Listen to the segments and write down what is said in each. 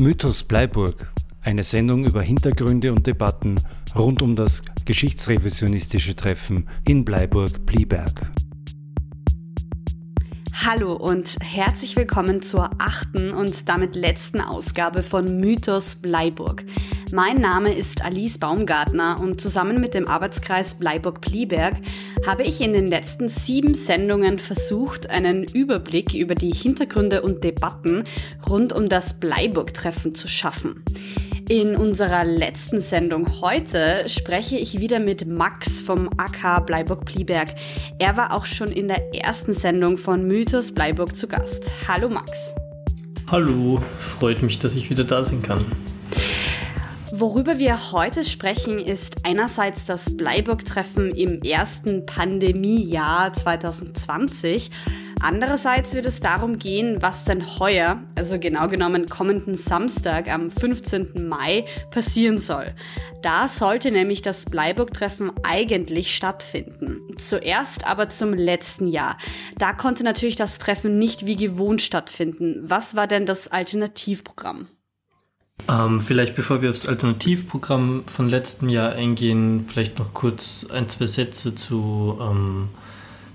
Mythos Bleiburg, eine Sendung über Hintergründe und Debatten rund um das geschichtsrevisionistische Treffen in Bleiburg-Blieberg. Hallo und herzlich willkommen zur achten und damit letzten Ausgabe von Mythos Bleiburg. Mein Name ist Alice Baumgartner und zusammen mit dem Arbeitskreis Bleiburg-Plieberg habe ich in den letzten sieben Sendungen versucht, einen Überblick über die Hintergründe und Debatten rund um das Bleiburg-Treffen zu schaffen. In unserer letzten Sendung heute spreche ich wieder mit Max vom AK Bleiburg-Plieberg. Er war auch schon in der ersten Sendung von Mythos Bleiburg zu Gast. Hallo Max. Hallo, freut mich, dass ich wieder da sein kann. Worüber wir heute sprechen, ist einerseits das Bleiburg-Treffen im ersten Pandemiejahr 2020. Andererseits wird es darum gehen, was denn heuer, also genau genommen kommenden Samstag am 15. Mai, passieren soll. Da sollte nämlich das Bleiburg-Treffen eigentlich stattfinden. Zuerst aber zum letzten Jahr. Da konnte natürlich das Treffen nicht wie gewohnt stattfinden. Was war denn das Alternativprogramm? Ähm, vielleicht bevor wir aufs Alternativprogramm von letztem Jahr eingehen, vielleicht noch kurz ein, zwei Sätze zu, ähm,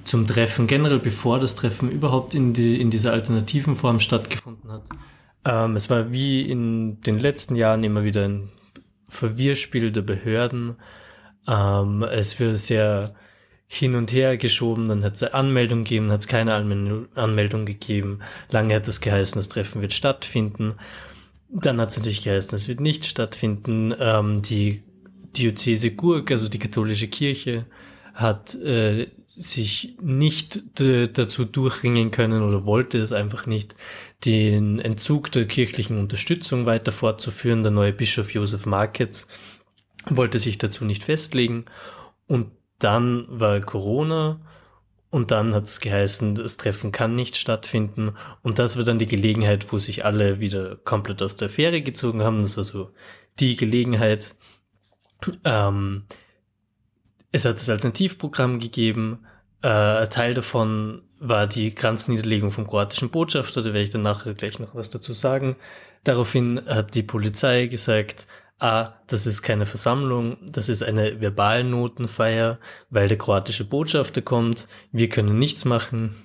zum Treffen, generell bevor das Treffen überhaupt in, die, in dieser alternativen Form stattgefunden hat. Ähm, es war wie in den letzten Jahren immer wieder ein Verwirrspiel der Behörden. Ähm, es wird sehr hin und her geschoben, dann hat es eine Anmeldung gegeben, hat es keine Anmeldung gegeben. Lange hat es geheißen, das Treffen wird stattfinden. Dann hat es natürlich geheißen, es wird nicht stattfinden. Ähm, die Diözese Gurk, also die katholische Kirche, hat äh, sich nicht dazu durchringen können oder wollte es einfach nicht, den Entzug der kirchlichen Unterstützung weiter fortzuführen. Der neue Bischof Josef Marketz wollte sich dazu nicht festlegen. Und dann war Corona und dann hat es geheißen, das Treffen kann nicht stattfinden. Und das war dann die Gelegenheit, wo sich alle wieder komplett aus der Affäre gezogen haben. Das war so die Gelegenheit. Ähm, es hat das Alternativprogramm gegeben. Äh, Teil davon war die Kranzniederlegung vom kroatischen Botschafter. Da werde ich dann nachher gleich noch was dazu sagen. Daraufhin hat die Polizei gesagt, ah, das ist keine Versammlung, das ist eine Verbalnotenfeier, weil der kroatische Botschafter kommt, wir können nichts machen.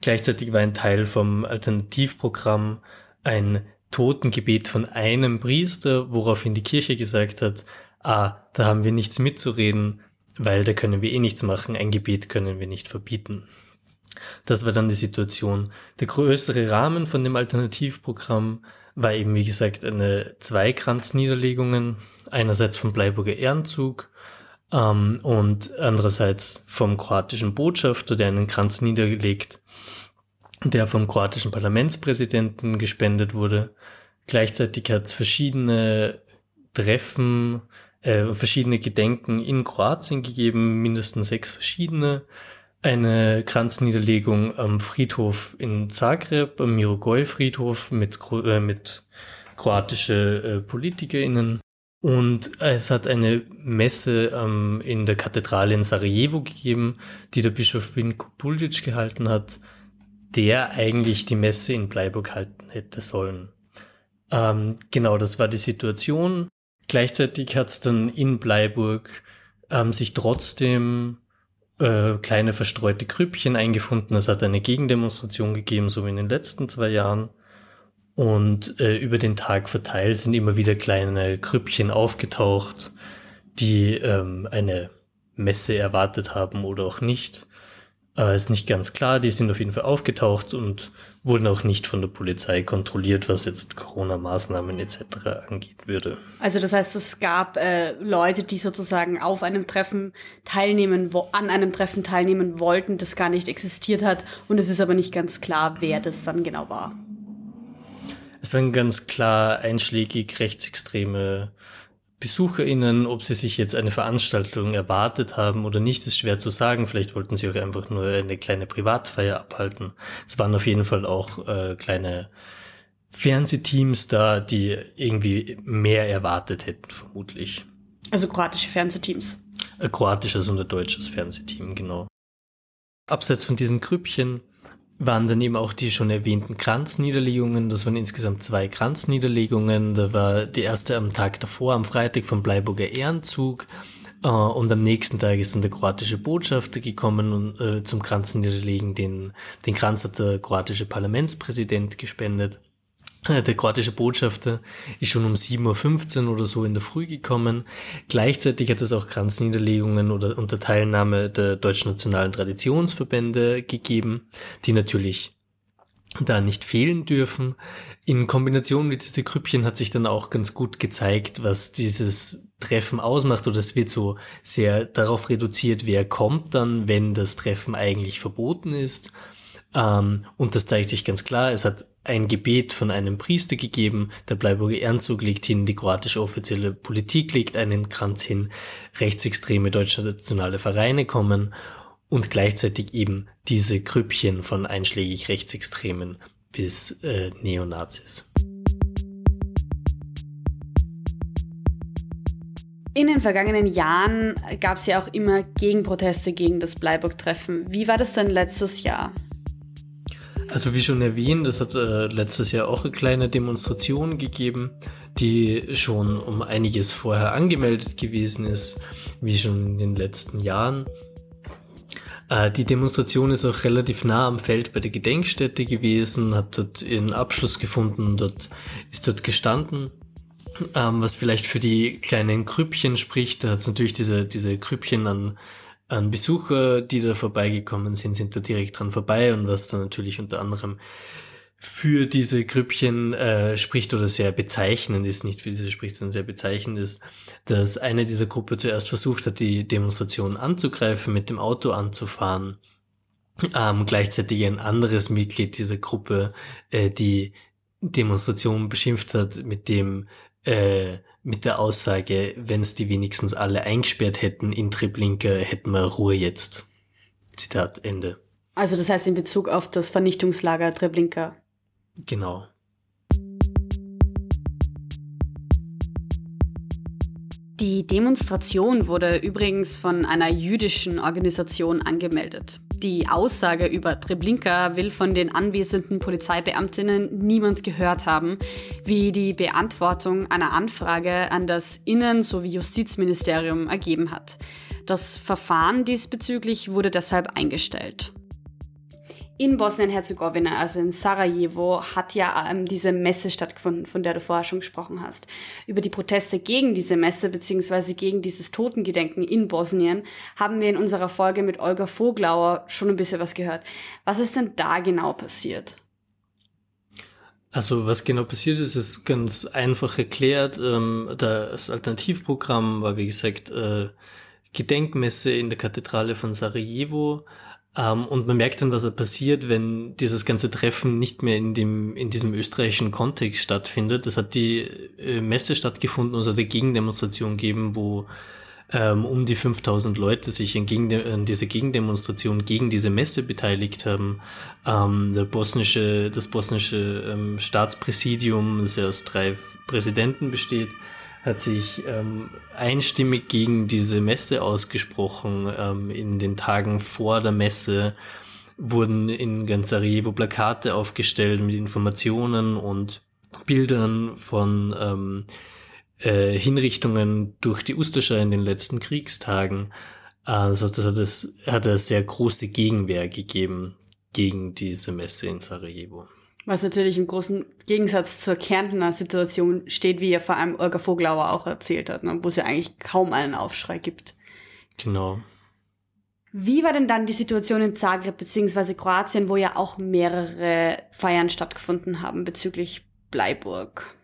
Gleichzeitig war ein Teil vom Alternativprogramm ein Totengebet von einem Priester, woraufhin die Kirche gesagt hat, ah, da haben wir nichts mitzureden, weil da können wir eh nichts machen, ein Gebet können wir nicht verbieten. Das war dann die Situation. Der größere Rahmen von dem Alternativprogramm war eben, wie gesagt, eine zwei Kranzniederlegungen. Einerseits vom Bleiburger Ehrenzug ähm, und andererseits vom kroatischen Botschafter, der einen Kranz niederlegt, der vom kroatischen Parlamentspräsidenten gespendet wurde. Gleichzeitig hat es verschiedene Treffen, äh, verschiedene Gedenken in Kroatien gegeben, mindestens sechs verschiedene eine Kranzniederlegung am Friedhof in Zagreb, am Mirogoj-Friedhof mit, äh, mit kroatische äh, PolitikerInnen. Und es hat eine Messe ähm, in der Kathedrale in Sarajevo gegeben, die der Bischof Vinko Puljic gehalten hat, der eigentlich die Messe in Bleiburg halten hätte sollen. Ähm, genau, das war die Situation. Gleichzeitig hat es dann in Bleiburg ähm, sich trotzdem äh, kleine verstreute Grüppchen eingefunden. Es hat eine Gegendemonstration gegeben, so wie in den letzten zwei Jahren. Und äh, über den Tag verteilt sind immer wieder kleine Grüppchen aufgetaucht, die ähm, eine Messe erwartet haben oder auch nicht. Äh, ist nicht ganz klar, die sind auf jeden Fall aufgetaucht und wurden auch nicht von der Polizei kontrolliert, was jetzt Corona-Maßnahmen etc. angeht würde. Also das heißt, es gab äh, Leute, die sozusagen auf einem Treffen teilnehmen, wo, an einem Treffen teilnehmen wollten, das gar nicht existiert hat und es ist aber nicht ganz klar, wer das dann genau war. Es waren ganz klar einschlägig rechtsextreme BesucherInnen, ob sie sich jetzt eine Veranstaltung erwartet haben oder nicht, ist schwer zu sagen. Vielleicht wollten sie auch einfach nur eine kleine Privatfeier abhalten. Es waren auf jeden Fall auch äh, kleine Fernsehteams da, die irgendwie mehr erwartet hätten, vermutlich. Also kroatische Fernsehteams. Ein kroatisches und ein deutsches Fernsehteam, genau. Abseits von diesen Grüppchen waren dann eben auch die schon erwähnten Kranzniederlegungen. Das waren insgesamt zwei Kranzniederlegungen. Da war die erste am Tag davor, am Freitag vom Bleiburger Ehrenzug. Äh, und am nächsten Tag ist dann der kroatische Botschafter gekommen und, äh, zum Kranzniederlegen. Den, den Kranz hat der kroatische Parlamentspräsident gespendet. Äh, der kroatische Botschafter ist schon um 7.15 Uhr oder so in der Früh gekommen. Gleichzeitig hat es auch Kranzniederlegungen oder unter Teilnahme der deutschen nationalen Traditionsverbände gegeben, die natürlich da nicht fehlen dürfen. In Kombination mit diesen Grüppchen hat sich dann auch ganz gut gezeigt, was dieses Treffen ausmacht oder es wird so sehr darauf reduziert, wer kommt dann, wenn das Treffen eigentlich verboten ist. Ähm, und das zeigt sich ganz klar. Es hat ein Gebet von einem Priester gegeben, der Bleiburger Ehrenzug legt hin, die kroatische offizielle Politik legt einen Kranz hin, rechtsextreme deutsche nationale Vereine kommen und gleichzeitig eben diese Grüppchen von einschlägig Rechtsextremen bis äh, Neonazis. In den vergangenen Jahren gab es ja auch immer Gegenproteste gegen das Bleiburg-Treffen. Wie war das denn letztes Jahr? Also wie schon erwähnt, es hat äh, letztes Jahr auch eine kleine Demonstration gegeben, die schon um einiges vorher angemeldet gewesen ist, wie schon in den letzten Jahren. Äh, die Demonstration ist auch relativ nah am Feld bei der Gedenkstätte gewesen, hat dort ihren Abschluss gefunden, dort ist dort gestanden. Ähm, was vielleicht für die kleinen Krüppchen spricht, da hat es natürlich diese, diese Krüppchen an an Besucher, die da vorbeigekommen sind, sind da direkt dran vorbei und was dann natürlich unter anderem für diese Grüppchen äh, spricht oder sehr bezeichnend ist, nicht für diese spricht, sondern sehr bezeichnend ist, dass eine dieser Gruppe zuerst versucht hat, die Demonstration anzugreifen, mit dem Auto anzufahren. Ähm, gleichzeitig ein anderes Mitglied dieser Gruppe äh, die Demonstration beschimpft hat mit dem äh, mit der Aussage, wenn es die wenigstens alle eingesperrt hätten in Treblinka, hätten wir Ruhe jetzt. Zitat Ende. Also das heißt in Bezug auf das Vernichtungslager Treblinka. Genau. Die Demonstration wurde übrigens von einer jüdischen Organisation angemeldet. Die Aussage über Treblinka will von den anwesenden Polizeibeamtinnen niemand gehört haben, wie die Beantwortung einer Anfrage an das Innen- sowie Justizministerium ergeben hat. Das Verfahren diesbezüglich wurde deshalb eingestellt in Bosnien-Herzegowina, also in Sarajevo, hat ja ähm, diese Messe stattgefunden, von der du vorher schon gesprochen hast. Über die Proteste gegen diese Messe beziehungsweise gegen dieses Totengedenken in Bosnien haben wir in unserer Folge mit Olga Voglauer schon ein bisschen was gehört. Was ist denn da genau passiert? Also was genau passiert ist, ist ganz einfach erklärt. Ähm, das Alternativprogramm war, wie gesagt, äh, Gedenkmesse in der Kathedrale von Sarajevo ähm, und man merkt dann, was er passiert, wenn dieses ganze Treffen nicht mehr in dem, in diesem österreichischen Kontext stattfindet. Es hat die äh, Messe stattgefunden, und es hat eine Gegendemonstration gegeben, wo ähm, um die 5000 Leute sich in, gegen diese Gegendemonstration gegen diese Messe beteiligt haben. Ähm, der bosnische, das bosnische ähm, Staatspräsidium, das ja aus drei Präsidenten besteht, hat sich ähm, einstimmig gegen diese Messe ausgesprochen. Ähm, in den Tagen vor der Messe wurden in ganz Sarajevo Plakate aufgestellt mit Informationen und Bildern von ähm, äh, Hinrichtungen durch die Ustascha in den letzten Kriegstagen. Also das hat es hat eine sehr große Gegenwehr gegeben gegen diese Messe in Sarajevo. Was natürlich im großen Gegensatz zur Kärntner Situation steht, wie ja vor allem Olga Voglauer auch erzählt hat, ne, wo es ja eigentlich kaum einen Aufschrei gibt. Genau. Wie war denn dann die Situation in Zagreb bzw. Kroatien, wo ja auch mehrere Feiern stattgefunden haben bezüglich Bleiburg?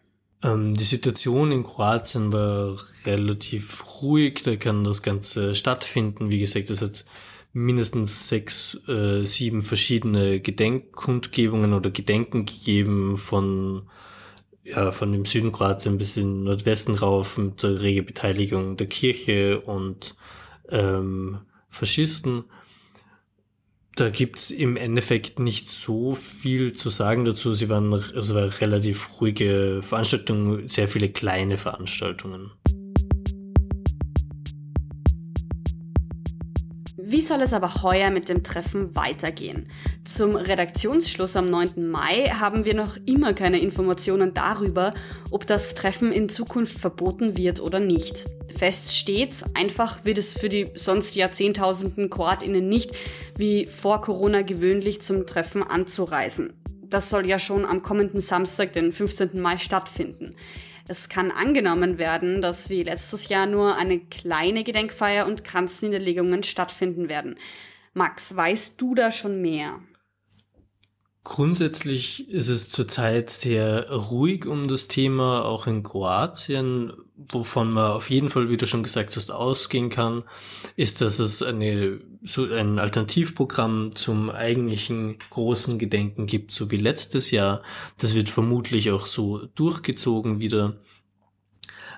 Ähm, die Situation in Kroatien war relativ ruhig, da kann das Ganze stattfinden. Wie gesagt, es hat mindestens sechs, äh, sieben verschiedene Gedenkkundgebungen oder Gedenken gegeben von ja, von dem Süden Kroatien bis in Nordwesten rauf mit der rege Beteiligung der Kirche und ähm, Faschisten. Da gibt's im Endeffekt nicht so viel zu sagen dazu. Sie waren, es war relativ ruhige Veranstaltungen, sehr viele kleine Veranstaltungen. Soll es aber heuer mit dem Treffen weitergehen? Zum Redaktionsschluss am 9. Mai haben wir noch immer keine Informationen darüber, ob das Treffen in Zukunft verboten wird oder nicht. Fest steht, einfach wird es für die sonst Jahrzehntausenden KroatInnen nicht, wie vor Corona gewöhnlich zum Treffen anzureisen. Das soll ja schon am kommenden Samstag, den 15. Mai, stattfinden. Es kann angenommen werden, dass wie letztes Jahr nur eine kleine Gedenkfeier und Kranzniederlegungen stattfinden werden. Max, weißt du da schon mehr? Grundsätzlich ist es zurzeit sehr ruhig um das Thema, auch in Kroatien. Wovon man auf jeden Fall, wie du schon gesagt hast, ausgehen kann, ist, dass es eine, so ein Alternativprogramm zum eigentlichen großen Gedenken gibt, so wie letztes Jahr. Das wird vermutlich auch so durchgezogen wieder.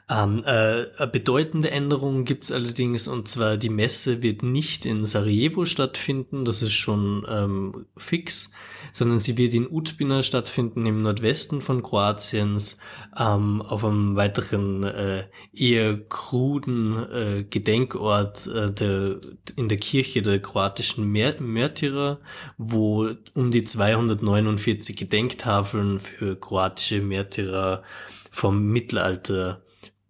Ähm, äh, eine bedeutende Änderung gibt's allerdings, und zwar die Messe wird nicht in Sarajevo stattfinden, das ist schon ähm, fix, sondern sie wird in Utbina stattfinden, im Nordwesten von Kroatiens, ähm, auf einem weiteren äh, eher kruden äh, Gedenkort äh, der, in der Kirche der kroatischen Mär Märtyrer, wo um die 249 Gedenktafeln für kroatische Märtyrer vom Mittelalter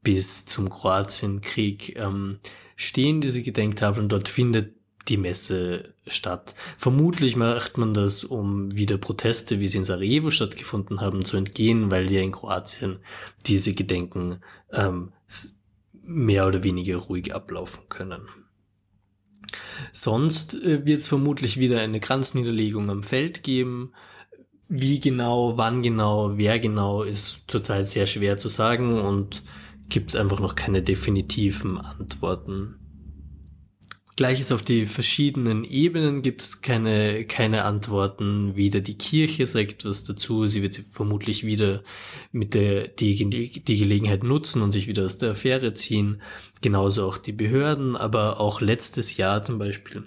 bis zum Kroatienkrieg ähm, stehen diese Gedenktafeln. Dort findet die Messe statt. Vermutlich macht man das, um wieder Proteste, wie sie in Sarajevo stattgefunden haben, zu entgehen, weil ja in Kroatien diese Gedenken ähm, mehr oder weniger ruhig ablaufen können. Sonst äh, wird es vermutlich wieder eine Kranzniederlegung am Feld geben. Wie genau, wann genau, wer genau, ist zurzeit sehr schwer zu sagen und gibt es einfach noch keine definitiven Antworten. Gleiches auf die verschiedenen Ebenen gibt es keine, keine Antworten. Weder die Kirche sagt was dazu, sie wird vermutlich wieder mit der, die, die Gelegenheit nutzen und sich wieder aus der Affäre ziehen. Genauso auch die Behörden, aber auch letztes Jahr zum Beispiel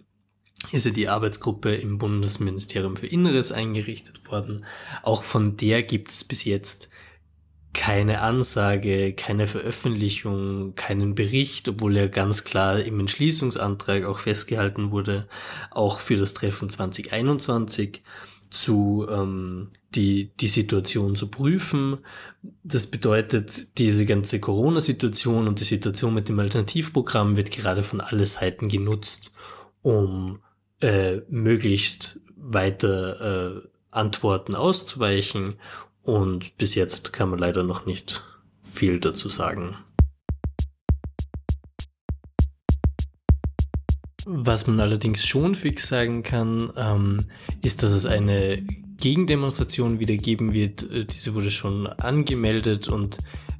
ist ja die Arbeitsgruppe im Bundesministerium für Inneres eingerichtet worden. Auch von der gibt es bis jetzt keine Ansage, keine Veröffentlichung, keinen Bericht, obwohl er ganz klar im Entschließungsantrag auch festgehalten wurde, auch für das Treffen 2021 zu ähm, die die Situation zu prüfen. Das bedeutet, diese ganze Corona-Situation und die Situation mit dem Alternativprogramm wird gerade von alle Seiten genutzt, um äh, möglichst weiter äh, Antworten auszuweichen und bis jetzt kann man leider noch nicht viel dazu sagen. Was man allerdings schon fix sagen kann, ähm, ist, dass es eine Gegendemonstration wieder geben wird. Äh, diese wurde schon angemeldet und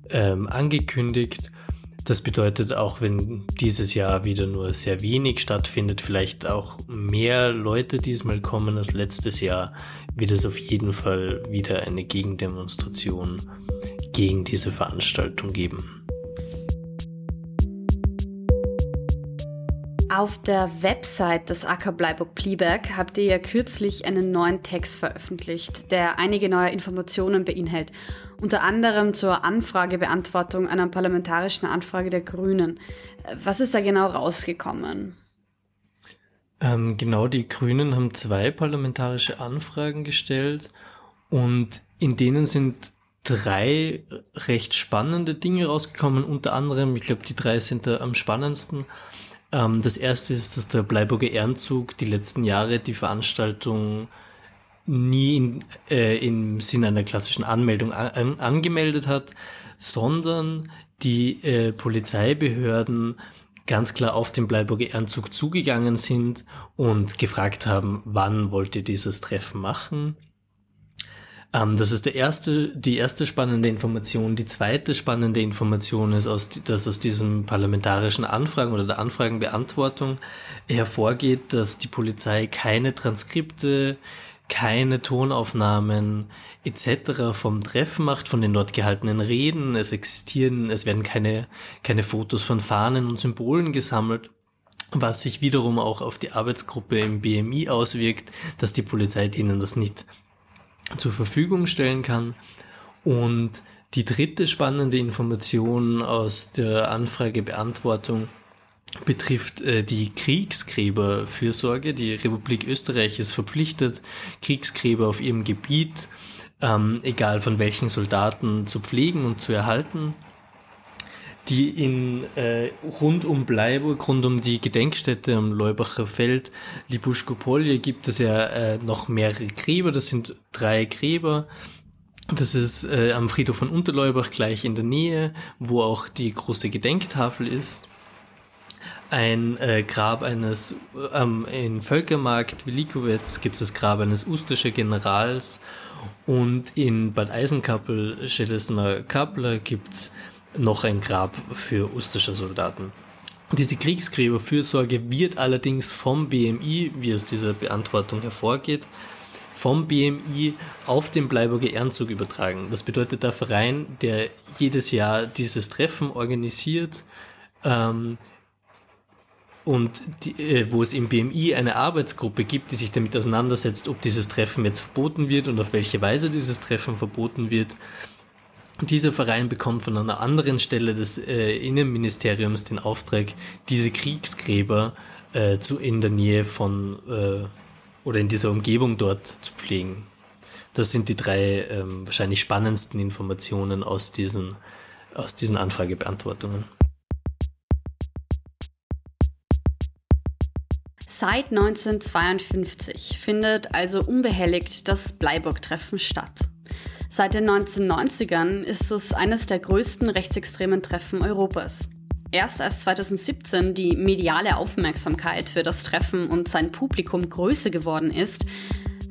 ähm, angekündigt. Das bedeutet, auch wenn dieses Jahr wieder nur sehr wenig stattfindet, vielleicht auch mehr Leute diesmal kommen als letztes Jahr, wird es auf jeden Fall wieder eine Gegendemonstration gegen diese Veranstaltung geben. Auf der Website des Acker Bleiburg Plieberg habt ihr ja kürzlich einen neuen Text veröffentlicht, der einige neue Informationen beinhält, unter anderem zur Anfragebeantwortung einer parlamentarischen Anfrage der Grünen. Was ist da genau rausgekommen? Ähm, genau, die Grünen haben zwei parlamentarische Anfragen gestellt und in denen sind drei recht spannende Dinge rausgekommen. Unter anderem, ich glaube, die drei sind da am spannendsten. Ähm, das erste ist, dass der Bleiburger Ehrenzug die letzten Jahre die Veranstaltung nie in, äh, im Sinne einer klassischen Anmeldung an, angemeldet hat, sondern die äh, Polizeibehörden ganz klar auf den Bleiburger Ehrenzug zugegangen sind und gefragt haben, wann wollt ihr dieses Treffen machen? Ähm, das ist der erste, die erste spannende Information. Die zweite spannende Information ist, aus, dass aus diesem parlamentarischen Anfragen oder der Anfragenbeantwortung hervorgeht, dass die Polizei keine Transkripte, keine Tonaufnahmen etc. vom Treffen macht, von den dort gehaltenen Reden. Es existieren, es werden keine, keine Fotos von Fahnen und Symbolen gesammelt was sich wiederum auch auf die Arbeitsgruppe im BMI auswirkt, dass die Polizei denen das nicht zur Verfügung stellen kann. Und die dritte spannende Information aus der Anfragebeantwortung betrifft äh, die Kriegsgräberfürsorge. Die Republik Österreich ist verpflichtet, Kriegsgräber auf ihrem Gebiet, ähm, egal von welchen Soldaten, zu pflegen und zu erhalten. Die in äh, rund um Bleiburg, rund um die Gedenkstätte am Leubacher Feld, Libuschko-Polje, gibt es ja äh, noch mehrere Gräber. Das sind drei Gräber. Das ist äh, am Friedhof von Unterleubach gleich in der Nähe, wo auch die große Gedenktafel ist ein äh, Grab eines, ähm, in Völkermarkt Wilikowitz gibt es das Grab eines ustischer Generals und in Bad Eisenkappel, Schelesner Kappler gibt es noch ein Grab für ustischer Soldaten. Diese Kriegsgräberfürsorge wird allerdings vom BMI, wie aus dieser Beantwortung hervorgeht, vom BMI auf den Bleiburger Ehrenzug übertragen. Das bedeutet, der Verein, der jedes Jahr dieses Treffen organisiert, ähm, und die, äh, wo es im BMI eine Arbeitsgruppe gibt, die sich damit auseinandersetzt, ob dieses Treffen jetzt verboten wird und auf welche Weise dieses Treffen verboten wird. Dieser Verein bekommt von einer anderen Stelle des äh, Innenministeriums den Auftrag, diese Kriegsgräber äh, zu, in der Nähe von äh, oder in dieser Umgebung dort zu pflegen. Das sind die drei ähm, wahrscheinlich spannendsten Informationen aus diesen, aus diesen Anfragebeantwortungen. Seit 1952 findet also unbehelligt das Bleiburg-Treffen statt. Seit den 1990ern ist es eines der größten rechtsextremen Treffen Europas. Erst als 2017 die mediale Aufmerksamkeit für das Treffen und sein Publikum größer geworden ist,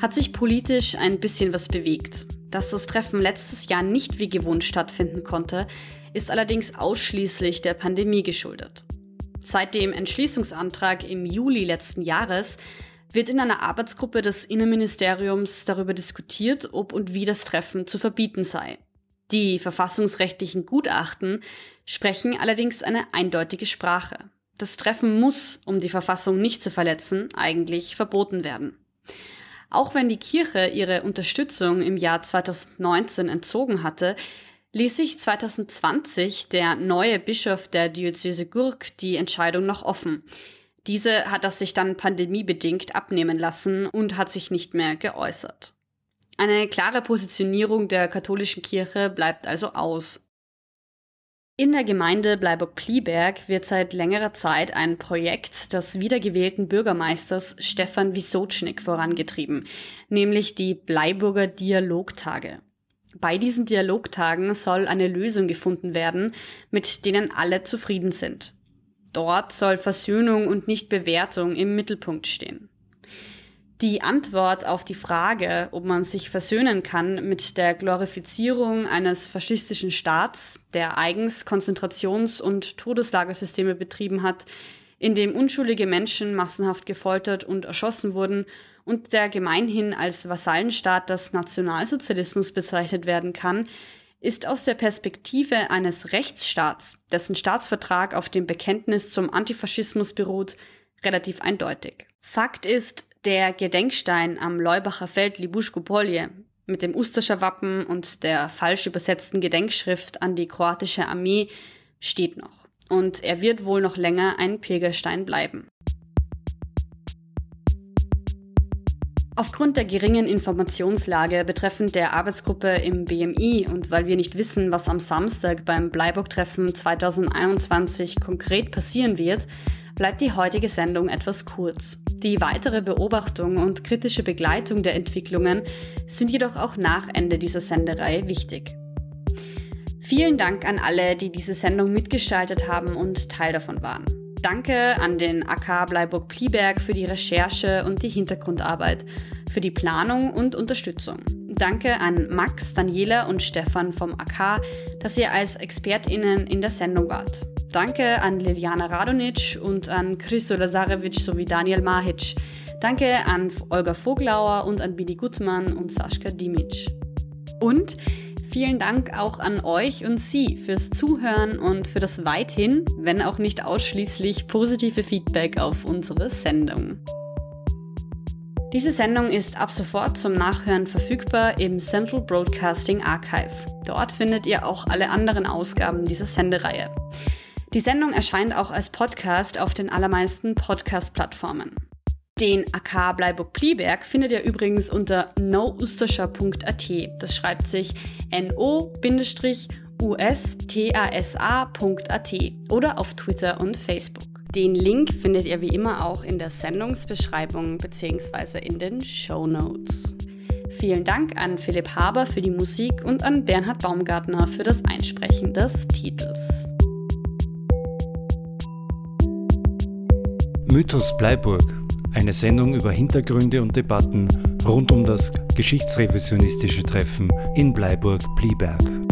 hat sich politisch ein bisschen was bewegt. Dass das Treffen letztes Jahr nicht wie gewohnt stattfinden konnte, ist allerdings ausschließlich der Pandemie geschuldet. Seit dem Entschließungsantrag im Juli letzten Jahres wird in einer Arbeitsgruppe des Innenministeriums darüber diskutiert, ob und wie das Treffen zu verbieten sei. Die verfassungsrechtlichen Gutachten sprechen allerdings eine eindeutige Sprache. Das Treffen muss, um die Verfassung nicht zu verletzen, eigentlich verboten werden. Auch wenn die Kirche ihre Unterstützung im Jahr 2019 entzogen hatte, ließ sich 2020 der neue Bischof der Diözese Gurk die Entscheidung noch offen. Diese hat das sich dann pandemiebedingt abnehmen lassen und hat sich nicht mehr geäußert. Eine klare Positionierung der katholischen Kirche bleibt also aus. In der Gemeinde Bleiburg-Plieberg wird seit längerer Zeit ein Projekt des wiedergewählten Bürgermeisters Stefan Wisotschnik vorangetrieben, nämlich die Bleiburger Dialogtage. Bei diesen Dialogtagen soll eine Lösung gefunden werden, mit denen alle zufrieden sind. Dort soll Versöhnung und nicht Bewertung im Mittelpunkt stehen. Die Antwort auf die Frage, ob man sich versöhnen kann mit der Glorifizierung eines faschistischen Staats, der eigens Konzentrations- und Todeslagersysteme betrieben hat, in dem unschuldige Menschen massenhaft gefoltert und erschossen wurden und der gemeinhin als Vasallenstaat des Nationalsozialismus bezeichnet werden kann, ist aus der Perspektive eines Rechtsstaats, dessen Staatsvertrag auf dem Bekenntnis zum Antifaschismus beruht, relativ eindeutig. Fakt ist, der Gedenkstein am Leubacher Feld Libuschko-Polje mit dem Usterscher Wappen und der falsch übersetzten Gedenkschrift an die kroatische Armee steht noch. Und er wird wohl noch länger ein Pilgerstein bleiben. Aufgrund der geringen Informationslage betreffend der Arbeitsgruppe im BMI und weil wir nicht wissen, was am Samstag beim Bleiburg-Treffen 2021 konkret passieren wird, bleibt die heutige Sendung etwas kurz. Die weitere Beobachtung und kritische Begleitung der Entwicklungen sind jedoch auch nach Ende dieser Sendereihe wichtig. Vielen Dank an alle, die diese Sendung mitgestaltet haben und Teil davon waren. Danke an den AK Bleiburg-Plieberg für die Recherche und die Hintergrundarbeit, für die Planung und Unterstützung. Danke an Max, Daniela und Stefan vom AK, dass ihr als ExpertInnen in der Sendung wart. Danke an Liliana Radonic und an Christo Lazarevic sowie Daniel Mahic. Danke an Olga Voglauer und an Billy Gutmann und Sascha Dimic. Und Vielen Dank auch an euch und Sie fürs Zuhören und für das weithin, wenn auch nicht ausschließlich, positive Feedback auf unsere Sendung. Diese Sendung ist ab sofort zum Nachhören verfügbar im Central Broadcasting Archive. Dort findet ihr auch alle anderen Ausgaben dieser Sendereihe. Die Sendung erscheint auch als Podcast auf den allermeisten Podcast-Plattformen. Den AK Bleiburg-Plieberg findet ihr übrigens unter nousterschar.at. Das schreibt sich no-ustasa.at oder auf Twitter und Facebook. Den Link findet ihr wie immer auch in der Sendungsbeschreibung bzw. in den Show Notes. Vielen Dank an Philipp Haber für die Musik und an Bernhard Baumgartner für das Einsprechen des Titels. Mythos Bleiburg eine Sendung über Hintergründe und Debatten rund um das geschichtsrevisionistische Treffen in Bleiburg-Plieberg.